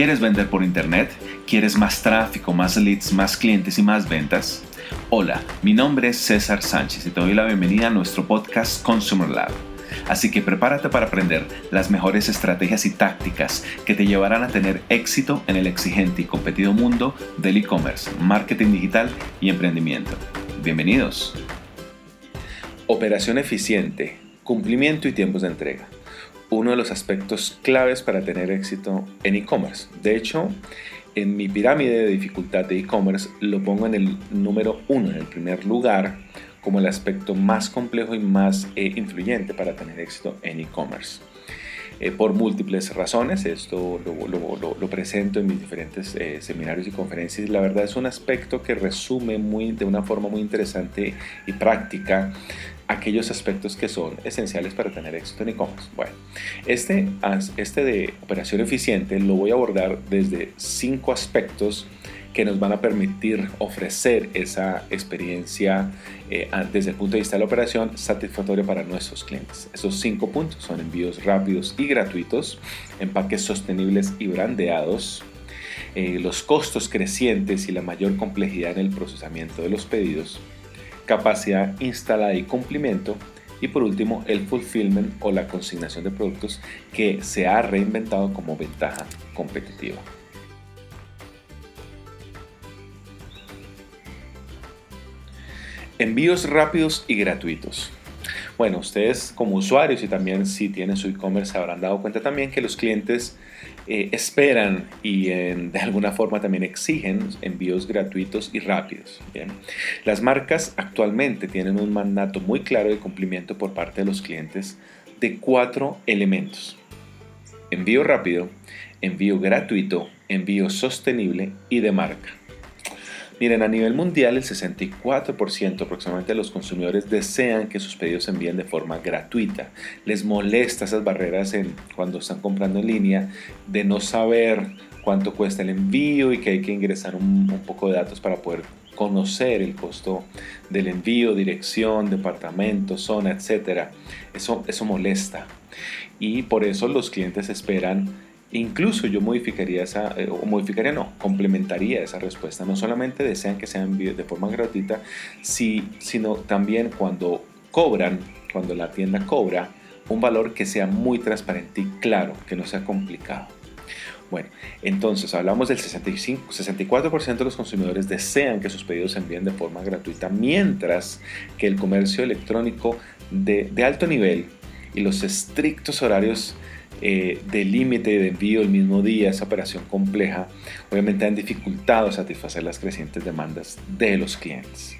¿Quieres vender por internet? ¿Quieres más tráfico, más leads, más clientes y más ventas? Hola, mi nombre es César Sánchez y te doy la bienvenida a nuestro podcast Consumer Lab. Así que prepárate para aprender las mejores estrategias y tácticas que te llevarán a tener éxito en el exigente y competido mundo del e-commerce, marketing digital y emprendimiento. Bienvenidos. Operación eficiente, cumplimiento y tiempos de entrega uno de los aspectos claves para tener éxito en e-commerce. De hecho, en mi pirámide de dificultad de e-commerce lo pongo en el número uno, en el primer lugar, como el aspecto más complejo y más eh, influyente para tener éxito en e-commerce. Eh, por múltiples razones, esto lo, presento en mis diferentes eh, seminarios y conferencias. La verdad es un aspecto que resume muy, de una forma muy interesante y práctica aquellos aspectos que son esenciales para tener éxito en e-commerce. Bueno, este, este de operación eficiente lo voy a abordar desde cinco aspectos que nos van a permitir ofrecer esa experiencia eh, desde el punto de vista de la operación satisfactoria para nuestros clientes. Esos cinco puntos son envíos rápidos y gratuitos, empaques sostenibles y brandeados, eh, los costos crecientes y la mayor complejidad en el procesamiento de los pedidos, capacidad instalada y cumplimiento, y por último el fulfillment o la consignación de productos que se ha reinventado como ventaja competitiva. Envíos rápidos y gratuitos. Bueno, ustedes como usuarios y también si tienen su e-commerce habrán dado cuenta también que los clientes eh, esperan y de alguna forma también exigen envíos gratuitos y rápidos. Las marcas actualmente tienen un mandato muy claro de cumplimiento por parte de los clientes de cuatro elementos. Envío rápido, envío gratuito, envío sostenible y de marca. Miren, a nivel mundial el 64% aproximadamente de los consumidores desean que sus pedidos se envíen de forma gratuita. Les molesta esas barreras en, cuando están comprando en línea de no saber cuánto cuesta el envío y que hay que ingresar un, poco de datos para poder conocer el costo del envío, dirección, departamento, zona, etc. Eso, eso molesta. Y por eso los clientes esperan Incluso yo modificaría esa, eh, o modificaría no, complementaría esa respuesta. No solamente desean que sean de forma gratuita, sino también cuando cobran, cuando la tienda cobra, un valor que sea muy transparente y claro, que no sea complicado. Bueno, entonces hablamos del 65, 64% de los consumidores desean que sus pedidos se envíen de forma gratuita, mientras que el comercio electrónico de, de alto nivel y los estrictos horarios eh, de límite de envío el mismo día, esa operación compleja, obviamente han dificultado satisfacer las crecientes demandas de los clientes.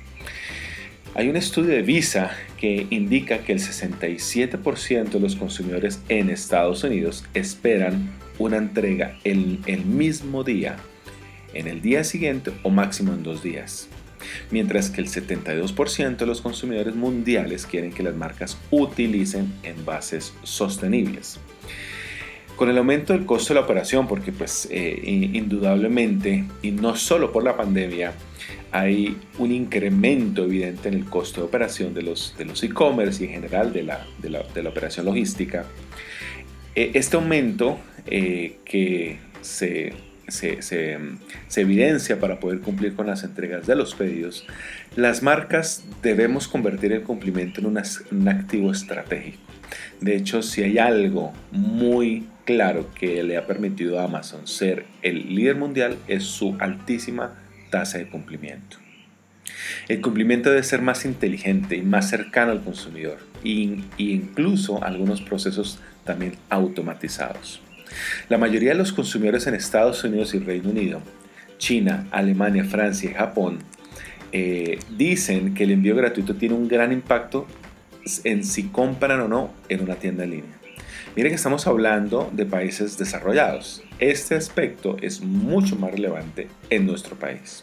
Hay un estudio de Visa que indica que el 67% de los consumidores en Estados Unidos esperan una entrega el, el mismo día, en el día siguiente o máximo en dos días mientras que el 72% de los consumidores mundiales quieren que las marcas utilicen envases sostenibles. Con el aumento del costo de la operación, porque pues eh, indudablemente, y no solo por la pandemia, hay un incremento evidente en el costo de operación de los de los e-commerce y en general de la, de la, de la operación logística. Eh, este aumento eh, que se, se, evidencia para poder cumplir con las entregas de los pedidos, las marcas debemos convertir el cumplimiento en un activo estratégico. De hecho, si hay algo muy claro que le ha permitido a Amazon ser el líder mundial es su altísima tasa de cumplimiento. El cumplimiento debe ser más inteligente y más cercano al consumidor e incluso algunos procesos también automatizados. La mayoría de los consumidores en Estados Unidos y Reino Unido, China, Alemania, Francia y Japón eh, dicen que el envío gratuito tiene un gran impacto en si compran o no en una tienda en línea. Miren que estamos hablando de países desarrollados. Este aspecto es mucho más relevante en nuestro país.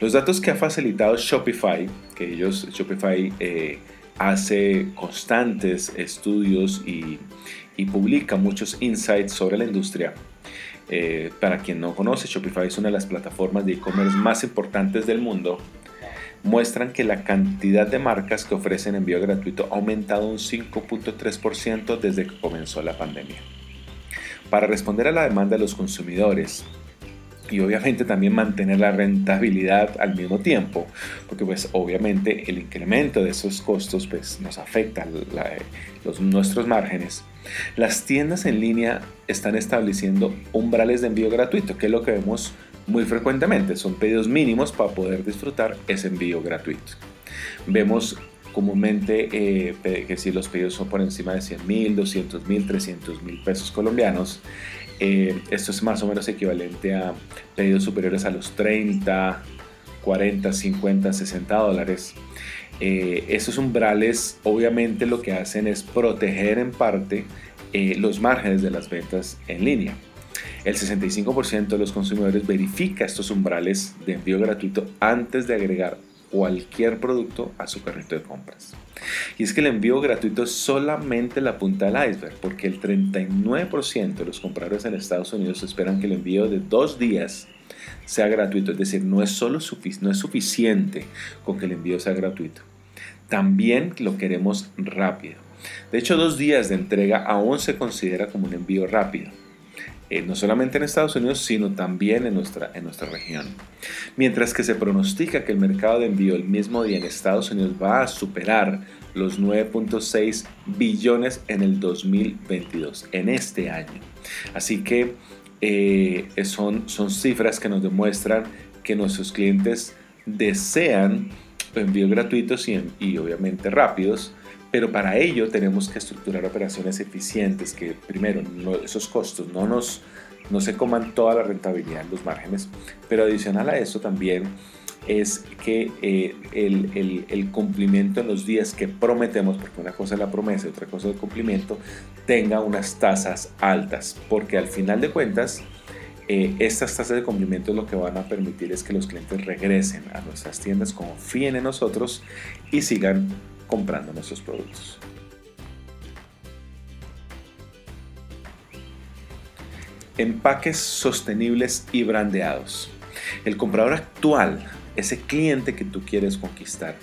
Los datos que ha facilitado Shopify, que ellos, Shopify eh, hace constantes estudios y, publica muchos insights sobre la industria. Eh, para quien no conoce, Shopify es una de las plataformas de e-commerce más importantes del mundo muestran que la cantidad de marcas que ofrecen envío gratuito ha aumentado un 5.3% desde que comenzó la pandemia. para responder a la demanda de los consumidores y obviamente también mantener la rentabilidad al mismo tiempo, porque pues obviamente el incremento de esos costos pues nos afecta los, nuestros márgenes. Las tiendas en línea están estableciendo umbrales de envío gratuito, que es lo que vemos muy frecuentemente, son pedidos mínimos para poder disfrutar ese envío gratuito. Vemos comúnmente eh, que si los pedidos son por encima de 100 mil, 200 mil, 300 mil pesos colombianos, eh, esto es más o menos equivalente a pedidos superiores a los 30, 40, 50, 60 dólares. Eh, estos umbrales obviamente lo que hacen es proteger en parte eh, los márgenes de las ventas en línea. El 65% de los consumidores verifica estos umbrales de envío gratuito antes de agregar cualquier producto a su carrito de compras. Y es que el envío gratuito es solamente la punta del iceberg, porque el 39% de los compradores en Estados Unidos esperan que el envío de dos días sea gratuito. Es decir, no es, solo no es suficiente con que el envío sea gratuito. También lo queremos rápido. De hecho, dos días de entrega aún se considera como un envío rápido. Eh, no solamente en Estados Unidos, sino también en nuestra, en nuestra región. Mientras que se pronostica que el mercado de envío el mismo día en Estados Unidos va a superar los 9.6 billones en el 2022, en este año. Así que eh, son, son cifras que nos demuestran que nuestros clientes desean envíos gratuitos y, y obviamente rápidos pero para ello tenemos que estructurar operaciones eficientes que primero esos costos no nos no se coman toda la rentabilidad en los márgenes, pero adicional a eso también es que eh, el, el, el, cumplimiento en los días que prometemos, porque una cosa es la promesa y otra cosa es el cumplimiento, tenga unas tasas altas, porque al final de cuentas, eh, estas tasas de cumplimiento lo que van a permitir es que los clientes regresen a nuestras tiendas, confíen en nosotros y sigan comprando nuestros productos. Empaques sostenibles y brandeados. El comprador actual, ese cliente que tú quieres conquistar,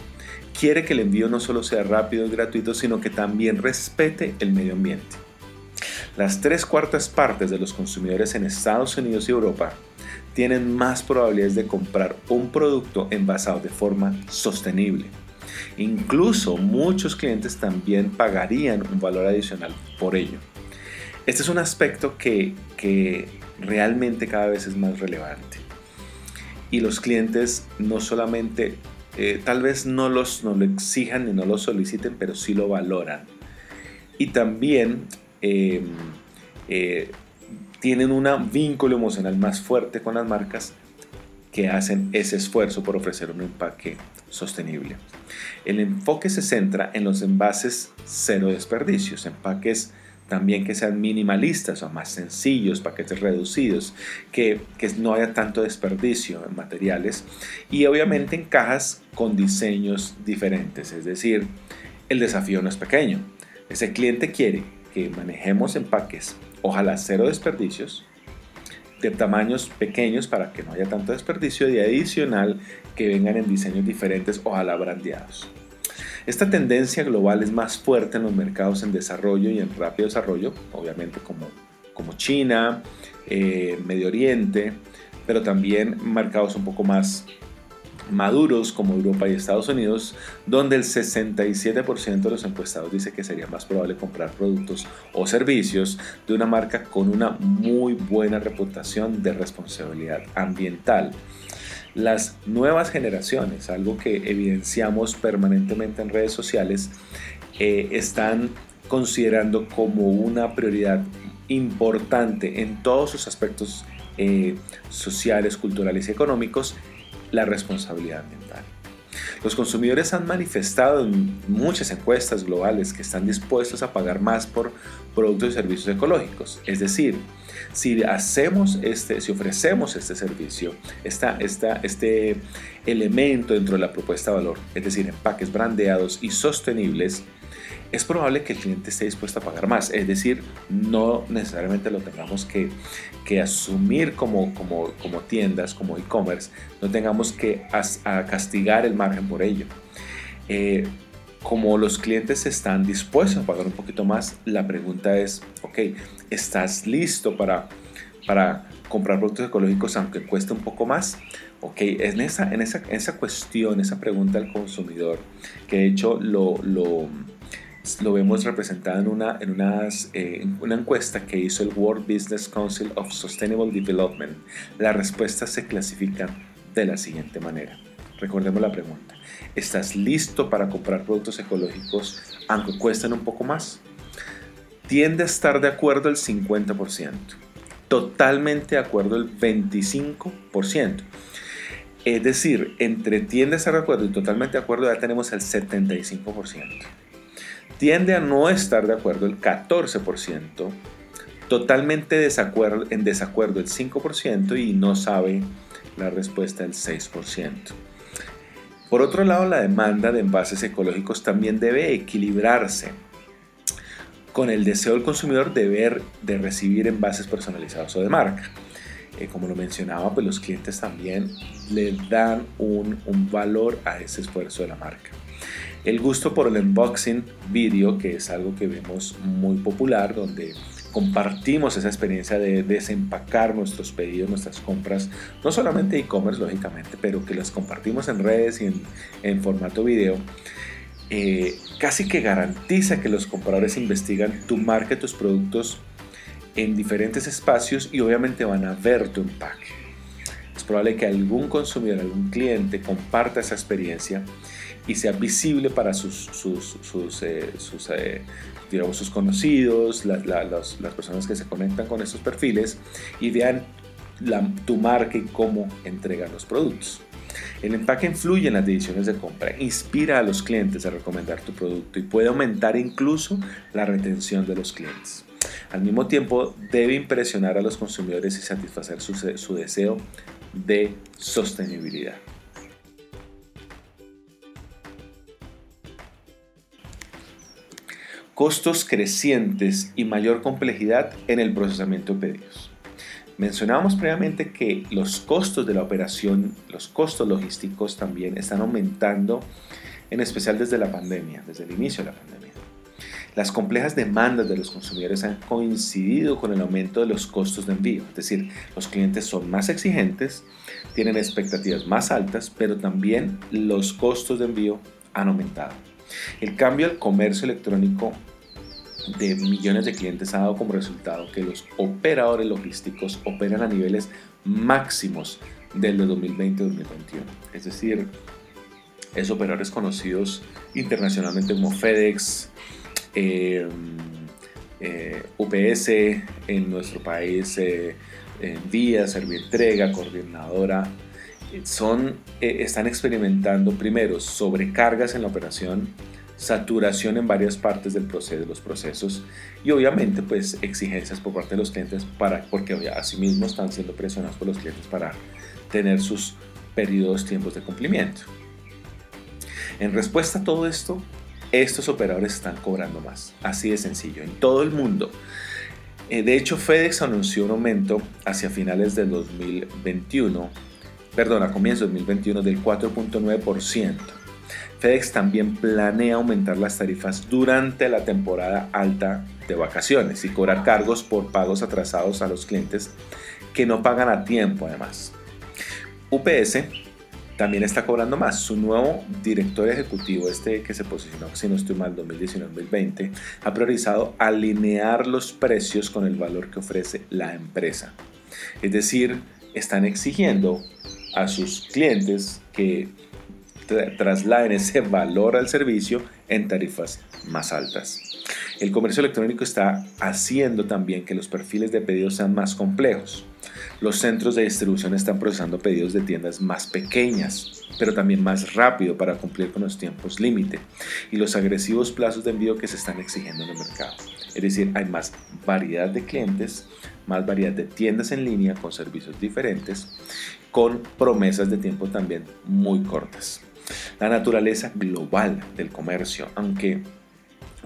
quiere que el envío no solo sea rápido y gratuito, sino que también respete el medio ambiente. Las tres cuartas partes de los consumidores en Estados Unidos y Europa tienen más probabilidades de comprar un producto envasado de forma sostenible. Incluso muchos clientes también pagarían un valor adicional por ello. Este es un aspecto que, realmente cada vez es más relevante. Y los clientes no solamente, eh, tal vez no, los, no lo exijan ni no lo soliciten, pero sí lo valoran. Y también em, eh, tienen un vínculo emocional más fuerte con las marcas que hacen ese esfuerzo por ofrecer un empaque sostenible. El enfoque se centra en los envases cero desperdicios, empaques también que sean minimalistas o más sencillos, paquetes reducidos, que, que, no haya tanto desperdicio en materiales y obviamente en cajas con diseños diferentes, es decir, el desafío no es pequeño. Ese cliente quiere que manejemos empaques, ojalá cero desperdicios, de tamaños pequeños para que no haya tanto desperdicio y adicional que vengan en diseños diferentes, ojalá brandeados. Esta tendencia global es más fuerte en los mercados en desarrollo y en rápido desarrollo, obviamente como, como China, eh, Medio Oriente, pero también mercados un poco más maduros como Europa y Estados Unidos, donde el 67% de los encuestados dice que sería más probable comprar productos o servicios de una marca con una muy buena reputación de responsabilidad ambiental. Las nuevas generaciones, algo que evidenciamos permanentemente en redes sociales, eh, están considerando como una prioridad importante en todos sus aspectos eh, sociales, culturales y económicos la responsabilidad ambiental. Los consumidores han manifestado en muchas encuestas globales que están dispuestos a pagar más por productos y servicios ecológicos. Es decir, si hacemos este, si ofrecemos este servicio, esta, este elemento dentro de la propuesta de valor, es decir, empaques brandeados y sostenibles, es probable que el cliente esté dispuesto a pagar más. Es decir, no necesariamente lo tengamos que, asumir como, como, como, tiendas, como e-commerce, no tengamos que a castigar el margen por ello. Eh, como los clientes están dispuestos a pagar un poquito más, la pregunta es, ok, ¿estás listo para, para comprar productos ecológicos aunque cueste un poco más? Ok, en esa, en esa, esa cuestión, esa pregunta al consumidor, que de hecho lo, lo, lo vemos representado en, una, en eh, una encuesta que hizo el World Business Council of Sustainable Development, las respuestas se clasifican de la siguiente manera. Recordemos la pregunta. ¿Estás listo para comprar productos ecológicos aunque cuesten un poco más? Tiende a estar de acuerdo el 50%. Totalmente de acuerdo el 25%. Es decir, entre tiende a estar de acuerdo y totalmente de acuerdo ya tenemos el 75%. Tiende a no estar de acuerdo el 14%. Totalmente en desacuerdo el 5% y no sabe la respuesta el 6%. Por otro lado, la demanda de envases ecológicos también debe equilibrarse con el deseo del consumidor de ver, de recibir envases personalizados o de marca. Eh, como lo mencionaba, pues los clientes también le dan un, un valor a ese esfuerzo de la marca. El gusto por el unboxing video, que es algo que vemos muy popular, donde compartimos esa experiencia de desempacar nuestros pedidos, nuestras compras, no solamente e-commerce, lógicamente, pero que las compartimos en redes y en, formato video, eh, casi que garantiza que los compradores investigan tu marca tus productos en diferentes espacios y obviamente van a ver tu empaque. Es probable que algún consumidor, algún cliente comparta esa experiencia y sea visible para sus, sus, sus, eh, eh, digamos, sus conocidos, las, las, personas que se conectan con estos perfiles y vean la, tu marca y cómo entregan los productos. El empaque influye en las decisiones de compra, inspira a los clientes a recomendar tu producto y puede aumentar incluso la retención de los clientes. Al mismo tiempo, debe impresionar a los consumidores y satisfacer su, su deseo de sostenibilidad. costos crecientes y mayor complejidad en el procesamiento de pedidos. Mencionábamos previamente que los costos de la operación, los costos logísticos también están aumentando, en especial desde la pandemia, desde el inicio de la pandemia. Las complejas demandas de los consumidores han coincidido con el aumento de los costos de envío, es decir, los clientes son más exigentes, tienen expectativas más altas, pero también los costos de envío han aumentado. El cambio al comercio electrónico de millones de clientes ha dado como resultado que los operadores logísticos operan a niveles máximos del 2020-2021. Es decir, esos operadores conocidos internacionalmente como FedEx, em, eh, UPS en nuestro país, eh, Vía, Servientrega, Coordinadora, son, eh, están experimentando primero sobrecargas en la operación, saturación en varias partes del proceso, de los procesos y obviamente pues exigencias por parte de los clientes para, porque asimismo están siendo presionados por los clientes para tener sus periodos, tiempos de cumplimiento. En respuesta a todo esto, estos operadores están cobrando más, así de sencillo, en todo el mundo. Eh, de hecho, FedEx anunció un aumento hacia finales del 2021 perdón, a comienzos de 2021 del 4.9%. FedEx también planea aumentar las tarifas durante la temporada alta de vacaciones y cobrar cargos por pagos atrasados a los clientes que no pagan a tiempo además. UPS también está cobrando más. Su nuevo director ejecutivo, este que se posicionó, si no estoy mal, 2019-2020, ha priorizado alinear los precios con el valor que ofrece la empresa. Es decir, están exigiendo a sus clientes que trasladen ese valor al servicio en tarifas más altas. El comercio electrónico está haciendo también que los perfiles de pedidos sean más complejos. Los centros de distribución están procesando pedidos de tiendas más pequeñas, pero también más rápido para cumplir con los tiempos límite y los agresivos plazos de envío que se están exigiendo en el mercado. Es decir, hay más variedad de clientes, más variedad de tiendas en línea con servicios diferentes, con promesas de tiempo también muy cortas. La naturaleza global del comercio, aunque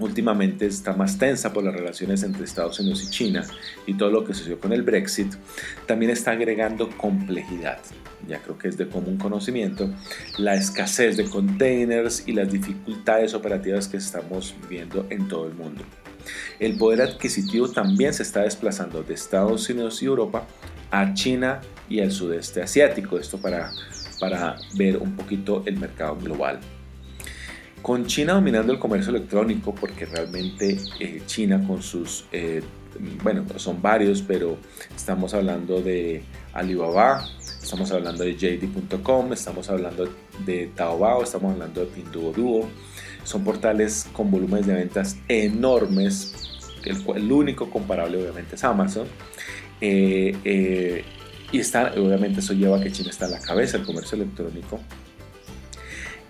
últimamente está más tensa por las relaciones entre Estados Unidos y China y todo lo que sucedió con el Brexit, también está agregando complejidad. Ya creo que es de común conocimiento la escasez de containers y las dificultades operativas que estamos viendo en todo el mundo. El poder adquisitivo también se está desplazando de Estados Unidos y Europa a China y al sudeste asiático. Esto para, para ver un poquito el mercado global. Con China dominando el comercio electrónico, porque realmente eh, China con sus, eh, bueno, son varios, pero estamos hablando de Alibaba, estamos hablando de JD.com, estamos hablando de Taobao, estamos hablando de Pinduoduo. Son portales con volúmenes de ventas enormes, el, único comparable obviamente es Amazon. Eh, y está, obviamente eso lleva a que China está en la cabeza del comercio electrónico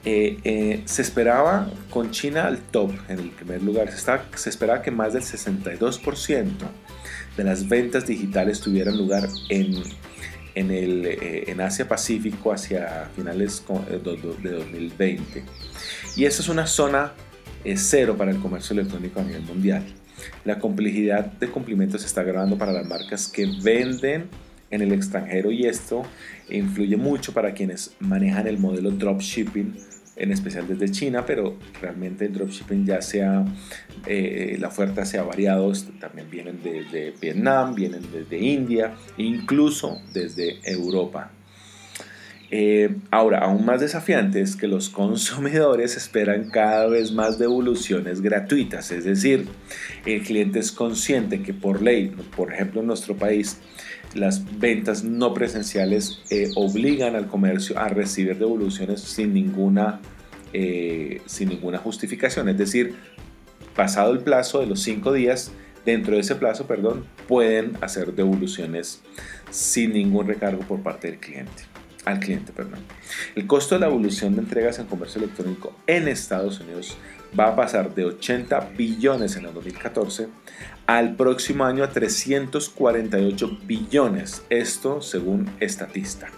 eh, eh, se esperaba con China al top en el primer lugar, se, se esperaba que más del 62% de las ventas digitales tuvieran lugar en, en, el, eh, en Asia Pacífico hacia finales de 2020. Y eso es una zona cero para el comercio electrónico a nivel mundial. La complejidad de cumplimientos se está agravando para las marcas que venden en el extranjero y esto influye mucho para quienes manejan el modelo dropshipping en especial desde China, pero realmente el dropshipping ya sea, eh, la oferta se ha variado, también vienen desde Vietnam, vienen desde India, incluso desde Europa. Eh, ahora, aún más desafiante es que los consumidores esperan cada vez más devoluciones gratuitas, es decir, el cliente es consciente que por ley, por ejemplo en nuestro país, las ventas no presenciales eh, obligan al comercio a recibir devoluciones sin ninguna, eh, sin ninguna justificación. Es decir, pasado el plazo de los cinco días, dentro de ese plazo, perdón, pueden hacer devoluciones sin ningún recargo por parte del cliente. Al cliente, perdón. El costo de la evolución de entregas en comercio electrónico en Estados Unidos va a pasar de 80 billones en el 2014 al próximo año a 348 billones, esto según Estatista.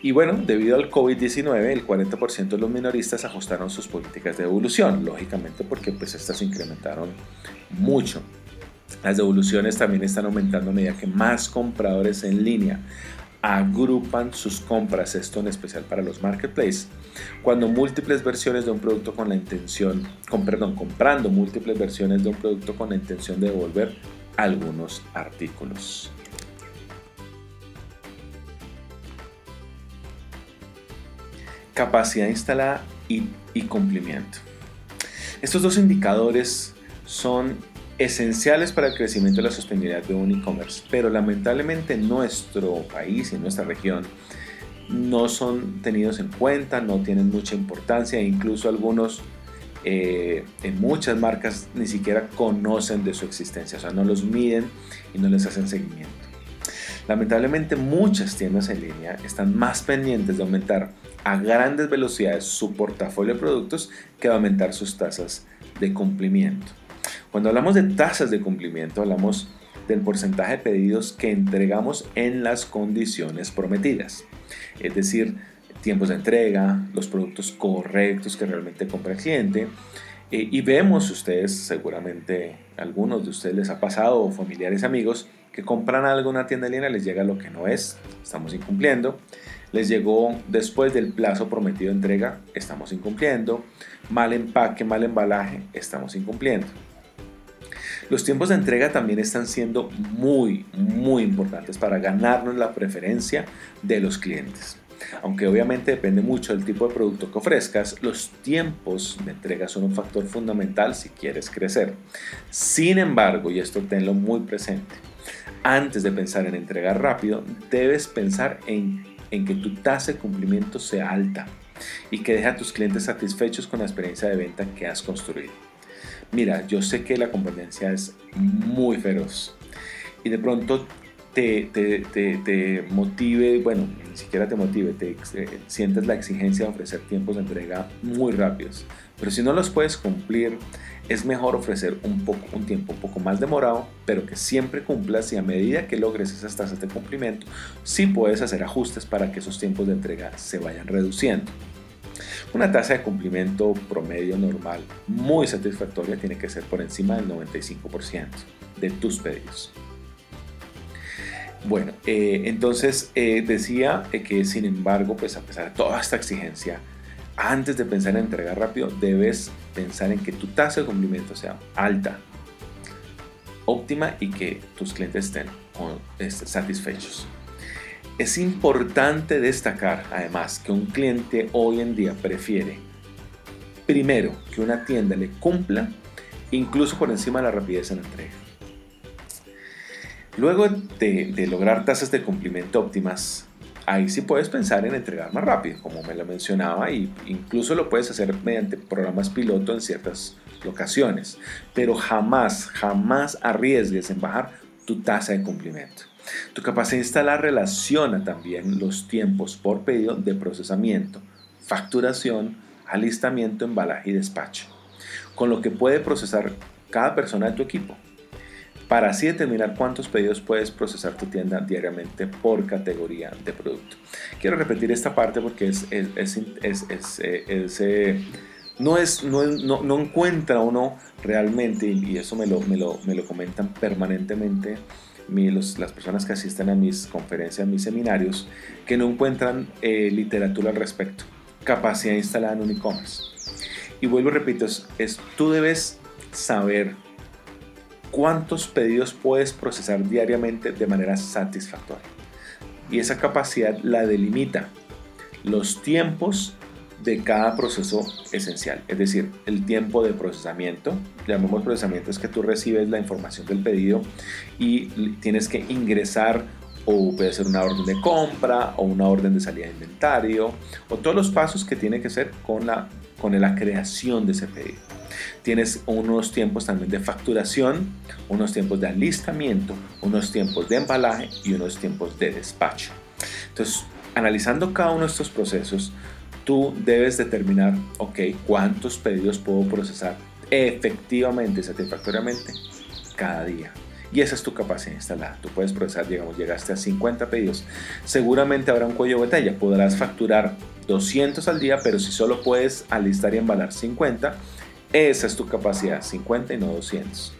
Y bueno, debido al COVID-19, el 40% de los minoristas ajustaron sus políticas de devolución, lógicamente porque pues estas incrementaron mucho. Las devoluciones también están aumentando a medida que más compradores en línea agrupan sus compras, esto en especial para los marketplaces, cuando múltiples versiones de un producto con la intención, con, perdón, comprando múltiples versiones de un producto con la intención de devolver algunos artículos. Capacidad instalada y, y cumplimiento. Estos dos indicadores son esenciales para el crecimiento y la sostenibilidad de un e-commerce, pero lamentablemente en nuestro país y en nuestra región no son tenidos en cuenta, no tienen mucha importancia e incluso algunos eh, en muchas marcas ni siquiera conocen de su existencia, o sea, no los miden y no les hacen seguimiento. Lamentablemente muchas tiendas en línea están más pendientes de aumentar a grandes velocidades su portafolio de productos que de aumentar sus tasas de cumplimiento. Cuando hablamos de tasas de cumplimiento, hablamos del porcentaje de pedidos que entregamos en las condiciones prometidas. Es decir, tiempos de entrega, los productos correctos que realmente compra el cliente. Eh, y vemos ustedes, seguramente algunos de ustedes les ha pasado, o familiares, amigos, que compran algo en una tienda en línea, les llega lo que no es, estamos incumpliendo. Les llegó después del plazo prometido de entrega, estamos incumpliendo. Mal empaque, mal embalaje, estamos incumpliendo. Los tiempos de entrega también están siendo muy, muy importantes para ganarnos la preferencia de los clientes. Aunque obviamente depende mucho del tipo de producto que ofrezcas, los tiempos de entrega son un factor fundamental si quieres crecer. Sin embargo, y esto tenlo muy presente, antes de pensar en entregar rápido, debes pensar en, que tu tasa de cumplimiento sea alta y que deje a tus clientes satisfechos con la experiencia de venta que has construido mira, yo sé que la competencia es muy feroz y de pronto te, te, motive, bueno, ni siquiera te motive, te eh, sientes la exigencia de ofrecer tiempos de entrega muy rápidos. Pero si no los puedes cumplir, es mejor ofrecer un, poco, un tiempo un poco más demorado, pero que siempre cumplas y a medida que logres esas tasas de cumplimiento, sí puedes hacer ajustes para que esos tiempos de entrega se vayan reduciendo. Una tasa de cumplimiento promedio normal muy satisfactoria tiene que ser por encima del 95% de tus pedidos. Bueno, eh, entonces eh, decía que sin embargo, pues a pesar de toda esta exigencia, antes de pensar en entregar rápido, debes pensar en que tu tasa de cumplimiento sea alta, óptima y que tus clientes estén este, satisfechos. Es importante destacar además que un cliente hoy en día prefiere primero que una tienda le cumpla incluso por encima de la rapidez en la entrega. Luego de, lograr tasas de cumplimiento óptimas, ahí sí puedes pensar en entregar más rápido, como me lo mencionaba, y incluso lo puedes hacer mediante programas piloto en ciertas locaciones, pero jamás, jamás arriesgues en bajar tu tasa de cumplimiento. Tu capacidad de instalar relaciona también los tiempos por pedido de procesamiento, facturación, alistamiento, embalaje y despacho, con lo que puede procesar cada persona de tu equipo para así determinar cuántos pedidos puedes procesar tu tienda diariamente por categoría de producto. Quiero repetir esta parte porque es, es, es, eh, no, es, no, no, encuentra uno realmente, y eso me lo, me lo, me lo comentan permanentemente las personas que asisten a mis conferencias, a mis seminarios, que no encuentran eh, literatura al respecto, capacidad instalada en un e-commerce. Y vuelvo, repito, es, tú debes saber cuántos pedidos puedes procesar diariamente de manera satisfactoria. Y esa capacidad la delimita los tiempos de cada proceso esencial, es decir, el tiempo de procesamiento, llamamos procesamiento es que tú recibes la información del pedido y tienes que ingresar o puede ser una orden de compra o una orden de salida de inventario o todos los pasos que tiene que ser con la, con la creación de ese pedido. Tienes unos tiempos también de facturación, unos tiempos de alistamiento, unos tiempos de embalaje y unos tiempos de despacho. Entonces, analizando cada uno de estos procesos, tú debes determinar, ok, cuántos pedidos puedo procesar efectivamente, satisfactoriamente cada día. Y esa es tu capacidad instalada. Tú puedes procesar, digamos, llegaste a 50 pedidos. Seguramente habrá un cuello de botella. Podrás facturar 200 al día, pero si solo puedes alistar y embalar 50, esa es tu capacidad, 50 y no 200.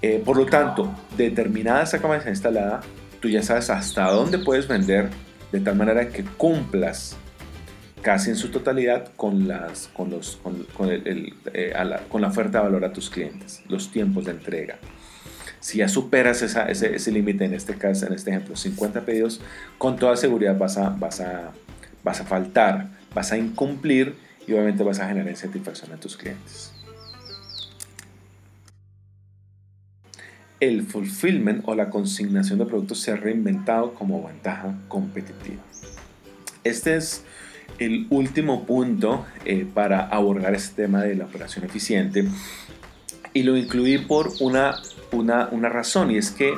Eh, por lo tanto, determinada esa capacidad instalada, tú ya sabes hasta dónde puedes vender de tal manera que cumplas casi en su totalidad con, las, con, los, con, eh, la, con la oferta de valor a tus clientes, los tiempos de entrega. Si ya superas ese, ese límite, en este caso, en este ejemplo, 50 pedidos, con toda seguridad vas a, vas a, vas a faltar, vas a incumplir y obviamente vas a generar insatisfacción a tus clientes. El fulfillment o la consignación de productos se ha reinventado como ventaja competitiva. Este es el último punto eh, para abordar este tema de la operación eficiente y lo incluí por una, una, una razón y es que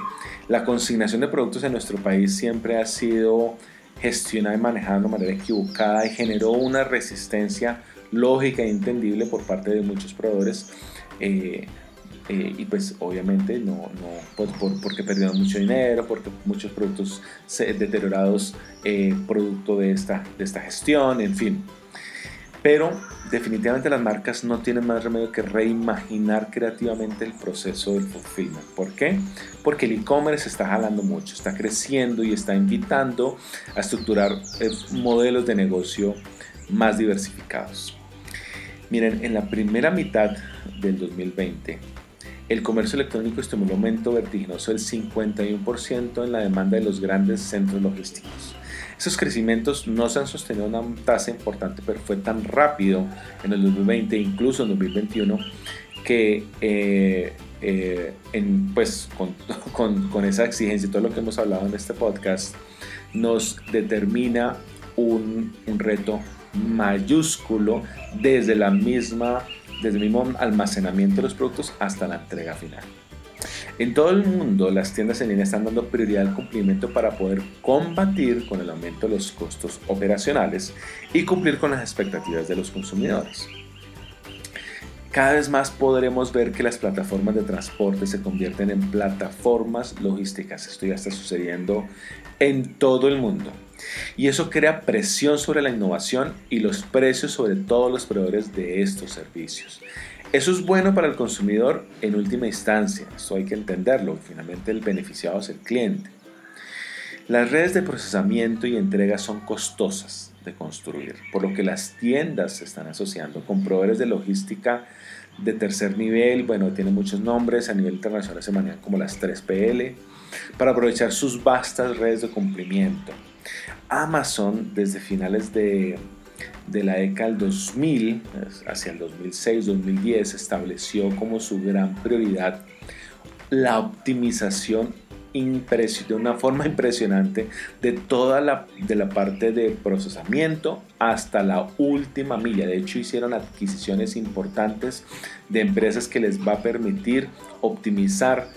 la consignación de productos en nuestro país siempre ha sido gestionada y manejada de manera equivocada y generó una resistencia lógica e entendible por parte de muchos proveedores. Eh, eh, y pues obviamente no, no pues, por, porque perdieron mucho dinero, porque muchos productos deteriorados eh, producto de esta, de esta gestión, en fin. Pero definitivamente las marcas no tienen más remedio que reimaginar creativamente el proceso del fulfillment. ¿Por qué? Porque el e-commerce está jalando mucho, está creciendo y está invitando a estructurar eh, modelos de negocio más diversificados. Miren, en la primera mitad del 2020, el comercio electrónico estimuló un aumento vertiginoso del 51% en la demanda de los grandes centros logísticos. Esos crecimientos no se han sostenido a una tasa importante, pero fue tan rápido en el 2020, incluso en 2021, que eh, eh, en, pues, con, esa exigencia y todo lo que hemos hablado en este podcast, nos determina un reto mayúsculo desde la misma desde el mismo almacenamiento de los productos hasta la entrega final. En todo el mundo, las tiendas en línea están dando prioridad al cumplimiento para poder combatir con el aumento de los costos operacionales y cumplir con las expectativas de los consumidores. Cada vez más podremos ver que las plataformas de transporte se convierten en plataformas logísticas. Esto ya está sucediendo en todo el mundo. Y eso crea presión sobre la innovación y los precios sobre todos los proveedores de estos servicios. Eso es bueno para el consumidor en última instancia, eso hay que entenderlo, finalmente el beneficiado es el cliente. Las redes de procesamiento y entrega son costosas de construir, por lo que las tiendas se están asociando con proveedores de logística de tercer nivel, bueno, tiene muchos nombres, a nivel internacional se manejan como las 3PL, para aprovechar sus vastas redes de cumplimiento. Amazon desde finales de, la década del 2000, hacia el 2006-2010, estableció como su gran prioridad la optimización de una forma impresionante de toda la, de la parte de procesamiento hasta la última milla. De hecho, hicieron adquisiciones importantes de empresas que les va a permitir optimizar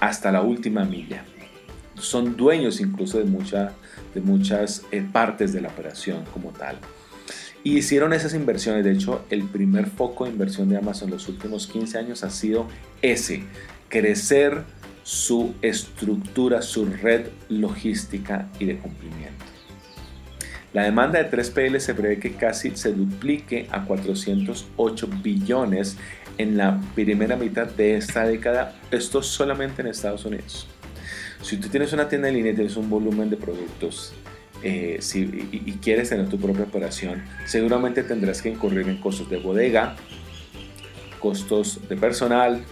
hasta la última milla. Son dueños incluso de, mucha, de muchas eh, partes de la operación como tal. Y hicieron esas inversiones. De hecho, el primer foco de inversión de Amazon en los últimos 15 años ha sido ese, crecer su estructura, su red logística y de cumplimiento. La demanda de 3PL se prevé que casi se duplique a 408 billones en la primera mitad de esta década, esto solamente en Estados Unidos. Si tú tienes una tienda en línea y tienes un volumen de productos eh, y, quieres tener tu propia operación, seguramente tendrás que incurrir en costos de bodega, costos de personal,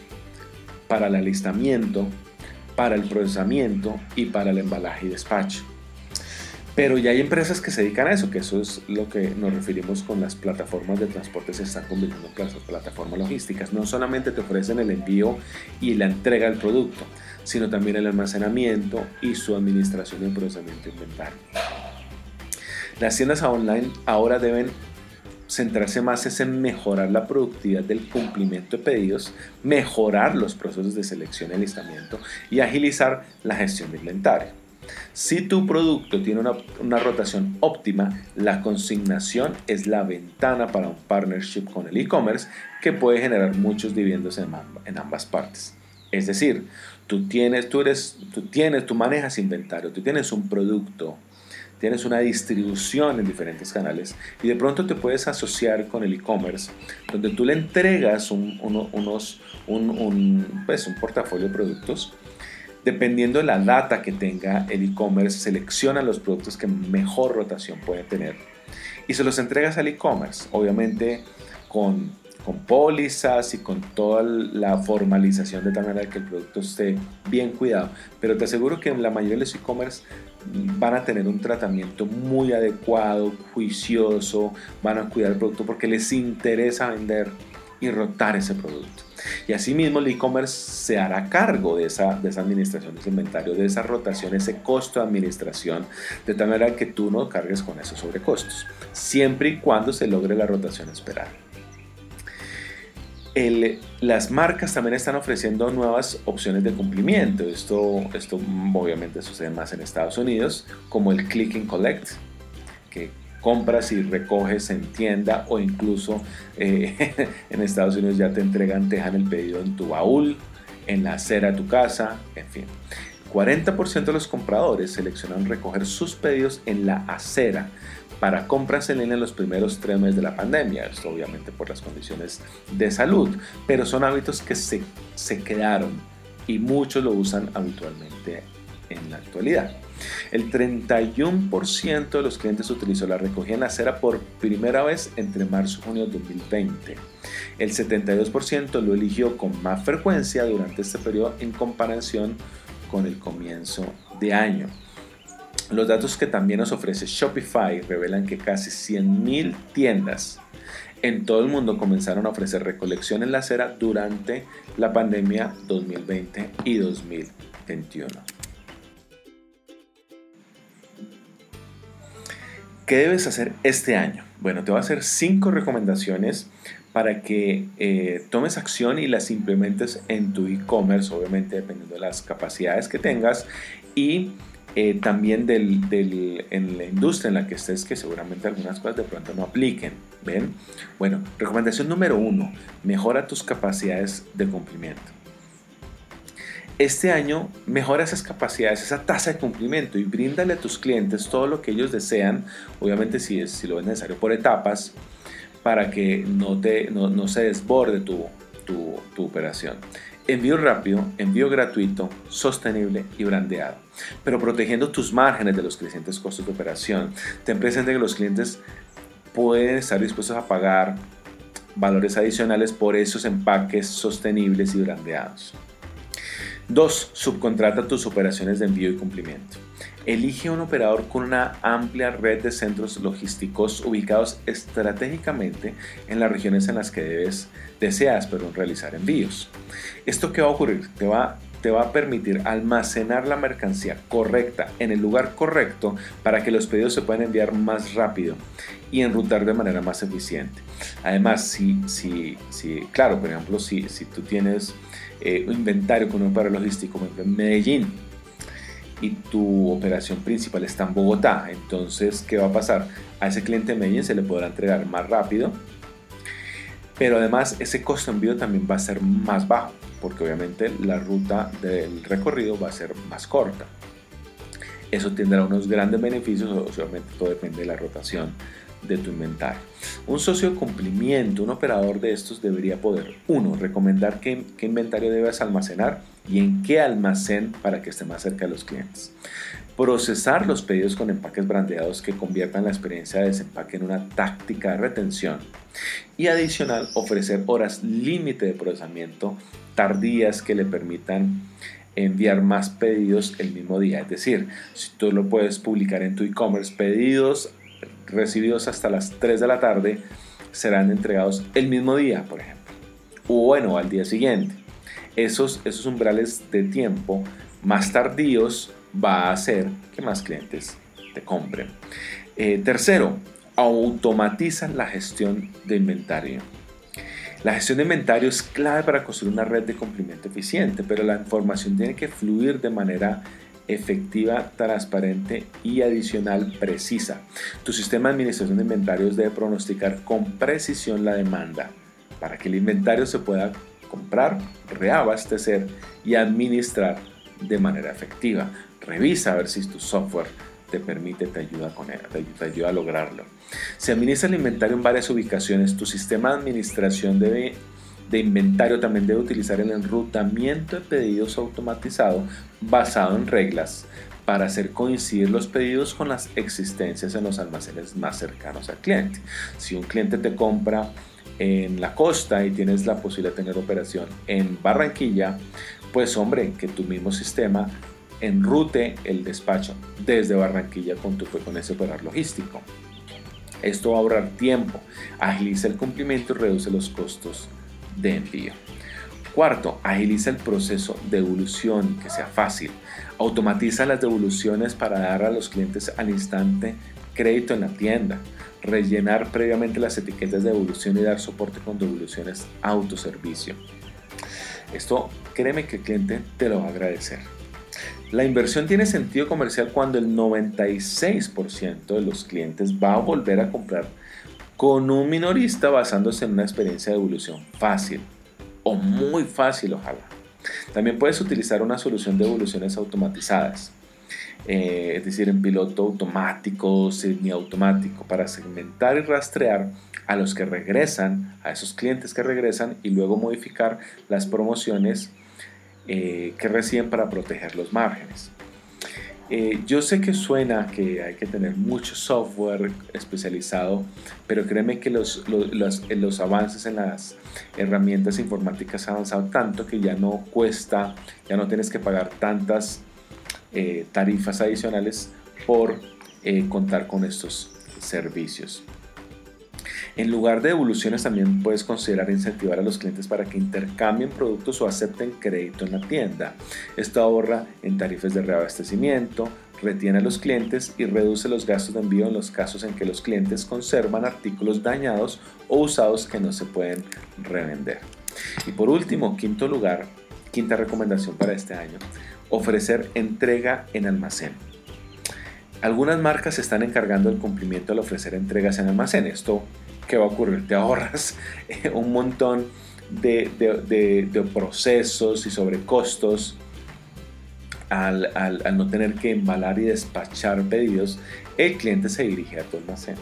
para el alistamiento, para el procesamiento y para el embalaje y despacho. Pero ya hay empresas que se dedican a eso, que eso es lo que nos referimos con las plataformas de transporte se están convirtiendo en plataformas logísticas. No solamente te ofrecen el envío y la entrega del producto, sino también el almacenamiento y su administración y procesamiento inventario. Las tiendas online ahora deben centrarse más en mejorar la productividad del cumplimiento de pedidos, mejorar los procesos de selección y alistamiento y agilizar la gestión de inventario. Si tu producto tiene una, rotación óptima, la consignación es la ventana para un partnership con el e-commerce que puede generar muchos dividendos en, en, ambas partes. Es decir, tú tienes, tú eres, tú tienes, tú manejas inventario, tú tienes un producto, tienes una distribución en diferentes canales y de pronto te puedes asociar con el e-commerce, donde tú le entregas un, unos, un, pues, un portafolio de productos. Dependiendo de la data que tenga el e-commerce, selecciona los productos que mejor rotación puede tener y se los entregas al e-commerce, obviamente con, con pólizas y con toda la formalización de tal manera que el producto esté bien cuidado. Pero te aseguro que la mayoría de los e-commerce van a tener un tratamiento muy adecuado, juicioso, van a cuidar el producto porque les interesa vender y rotar ese producto. Y asimismo el e-commerce se hará cargo de esa, de esa administración de ese inventario, de esa rotación, ese costo de administración, de tal manera que tú no cargues con esos sobrecostos, siempre y cuando se logre la rotación esperada. Las marcas también están ofreciendo nuevas opciones de cumplimiento. Esto, esto obviamente sucede más en Estados Unidos, como el Click and Collect, que compras y recoges en tienda o incluso eh, en Estados Unidos ya te entregan, te dejan el pedido en tu baúl, en la acera de tu casa, en fin. 40% de los compradores seleccionan recoger sus pedidos en la acera para compras en línea en los primeros tres meses de la pandemia, esto obviamente por las condiciones de salud, pero son hábitos que se, se quedaron y muchos lo usan habitualmente en la actualidad. El 31% de los clientes utilizó la recogida en la acera por primera vez entre marzo y junio de 2020. El 72% lo eligió con más frecuencia durante este periodo en comparación con el comienzo de año. Los datos que también nos ofrece Shopify revelan que casi 100.000 tiendas en todo el mundo comenzaron a ofrecer recolección en la acera durante la pandemia 2020 y 2021. ¿Qué debes hacer este año? Bueno, te voy a hacer cinco recomendaciones para que eh, tomes acción y las implementes en tu e-commerce, obviamente dependiendo de las capacidades que tengas y eh, también del, en la industria en la que estés, que seguramente algunas cosas de pronto no apliquen. ¿Ven? Bueno, recomendación número uno, mejora tus capacidades de cumplimiento. Este año mejora esas capacidades, esa tasa de cumplimiento y bríndale a tus clientes todo lo que ellos desean, obviamente si, si lo es necesario por etapas, para que no, te, no, se desborde tu, tu, tu operación. Envío rápido, envío gratuito, sostenible y brandeado, pero protegiendo tus márgenes de los crecientes costos de operación. Ten presente que los clientes pueden estar dispuestos a pagar valores adicionales por esos empaques sostenibles y brandeados. 2. Subcontrata tus operaciones de envío y cumplimiento. Elige un operador con una amplia red de centros logísticos ubicados estratégicamente en las regiones en las que debes, deseas realizar envíos. ¿Esto qué va a ocurrir? Te va, te va a permitir almacenar la mercancía correcta en el lugar correcto para que los pedidos se puedan enviar más rápido y enrutar de manera más eficiente. Además, si, si, si claro, por ejemplo, si, si tú tienes eh, un inventario con un operador logístico en Medellín, y tu operación principal está en Bogotá. Entonces, ¿qué va a pasar? A ese cliente de Medellín se le podrá entregar más rápido, pero además ese costo de envío también va a ser más bajo, porque obviamente la ruta del recorrido va a ser más corta. Eso tendrá unos grandes beneficios, obviamente todo depende de la rotación de tu inventario. Un socio de cumplimiento, un operador de estos debería poder, uno, recomendar qué, qué, inventario debes almacenar y en qué almacén para que esté más cerca de los clientes. Procesar los pedidos con empaques brandeados que conviertan la experiencia de desempaque en una táctica de retención. Y adicional, ofrecer horas límite de procesamiento tardías que le permitan enviar más pedidos el mismo día. Es decir, si tú lo puedes publicar en tu e-commerce, pedidos recibidos hasta las 3 de la tarde serán entregados el mismo día, por ejemplo, o bueno, al día siguiente. Esos, esos umbrales de tiempo más tardíos va a hacer que más clientes te compren. Eh, tercero, automatiza la gestión de inventario. La gestión de inventario es clave para construir una red de cumplimiento eficiente, pero la información tiene que fluir de manera efectiva, transparente y adicional precisa. Tu sistema de administración de inventarios debe pronosticar con precisión la demanda para que el inventario se pueda comprar, reabastecer y administrar de manera efectiva. Revisa a ver si tu software te permite, te ayuda, con él, te ayuda a lograrlo. Si administra el inventario en varias ubicaciones, tu sistema de administración debe de inventario también debe utilizar el enrutamiento de pedidos automatizado basado en reglas para hacer coincidir los pedidos con las existencias en los almacenes más cercanos al cliente. Si un cliente te compra en la costa y tienes la posibilidad de tener operación en Barranquilla, pues hombre, que tu mismo sistema enrute el despacho desde Barranquilla con, tu, con ese operador logístico. Esto va a ahorrar tiempo, agiliza el cumplimiento y reduce los costos de envío. Cuarto, agiliza el proceso de devolución, que sea fácil. Automatiza las devoluciones para dar a los clientes al instante crédito en la tienda. Rellenar previamente las etiquetas de devolución y dar soporte con devoluciones autoservicio. Esto créeme que el cliente te lo va a agradecer. La inversión tiene sentido comercial cuando el 96% de los clientes va a volver a comprar con un minorista basándose en una experiencia de evolución fácil o muy fácil, ojalá. También puedes utilizar una solución de evoluciones automatizadas, eh, es decir, en piloto automático, semiautomático, para segmentar y rastrear a los que regresan, a esos clientes que regresan y luego modificar las promociones eh, que reciben para proteger los márgenes. Eh, yo sé que suena que hay que tener mucho software especializado, pero créeme que los, los, avances en las herramientas informáticas han avanzado tanto que ya no cuesta, ya no tienes que pagar tantas eh, tarifas adicionales por eh, contar con estos servicios. En lugar de devoluciones también puedes considerar incentivar a los clientes para que intercambien productos o acepten crédito en la tienda. Esto ahorra en tarifas de reabastecimiento, retiene a los clientes y reduce los gastos de envío en los casos en que los clientes conservan artículos dañados o usados que no se pueden revender. Y por último, quinto lugar, quinta recomendación para este año, ofrecer entrega en almacén. Algunas marcas se están encargando del cumplimiento al ofrecer entregas en almacén. Esto ¿qué va a ocurrir? Te ahorras un montón de, procesos y sobrecostos al, al, no tener que embalar y despachar pedidos, el cliente se dirige a tu almacén.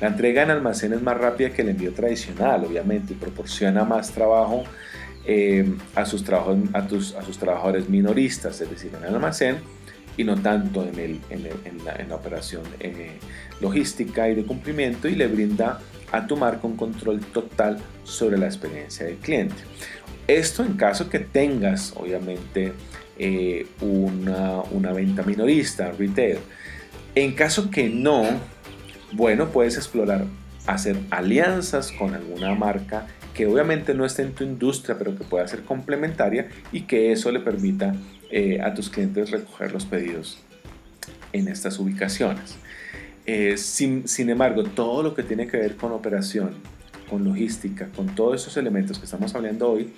La entrega en almacén es más rápida que el envío tradicional, obviamente, y proporciona más trabajo eh, a, sus trabajos, a, tus, a sus trabajadores minoristas, es decir, en el almacén, y no tanto en, el, en, la, en la, operación eh, logística y de cumplimiento, y le brinda a tu marca un control total sobre la experiencia del cliente. Esto en caso que tengas, obviamente, eh, una, una, venta minorista, retail. En caso que no, bueno, puedes explorar hacer alianzas con alguna marca que obviamente no esté en tu industria, pero que pueda ser complementaria y que eso le permita eh, a tus clientes recoger los pedidos en estas ubicaciones. Eh, sin, sin embargo, todo lo que tiene que ver con operación, con logística, con todos esos elementos que estamos hablando hoy,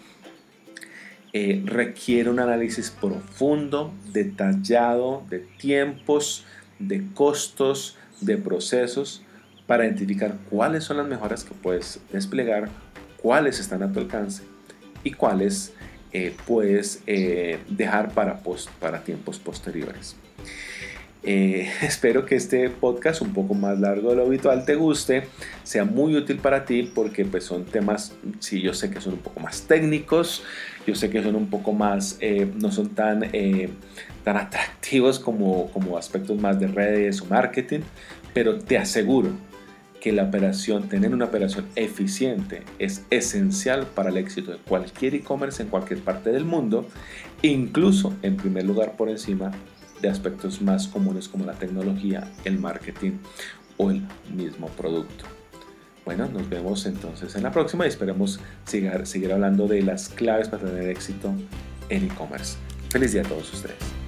eh, requiere un análisis profundo, detallado de tiempos, de costos, de procesos para identificar cuáles son las mejoras que puedes desplegar, cuáles están a tu alcance y cuáles eh, puedes eh, dejar para, tiempos posteriores. Eh, espero que este podcast un poco más largo de lo habitual te guste, sea muy útil para ti porque pues son temas, sí, yo sé que son un poco más técnicos, yo sé que son un poco más, no son tan, tan atractivos como, como aspectos más de redes o marketing, pero te aseguro que la operación, tener una operación eficiente es esencial para el éxito de cualquier e-commerce en cualquier parte del mundo, incluso en primer lugar por encima de aspectos más comunes como la tecnología, el marketing o el mismo producto. Bueno, nos vemos entonces en la próxima y esperemos seguir, seguir hablando de las claves para tener éxito en e-commerce. Feliz día a todos ustedes.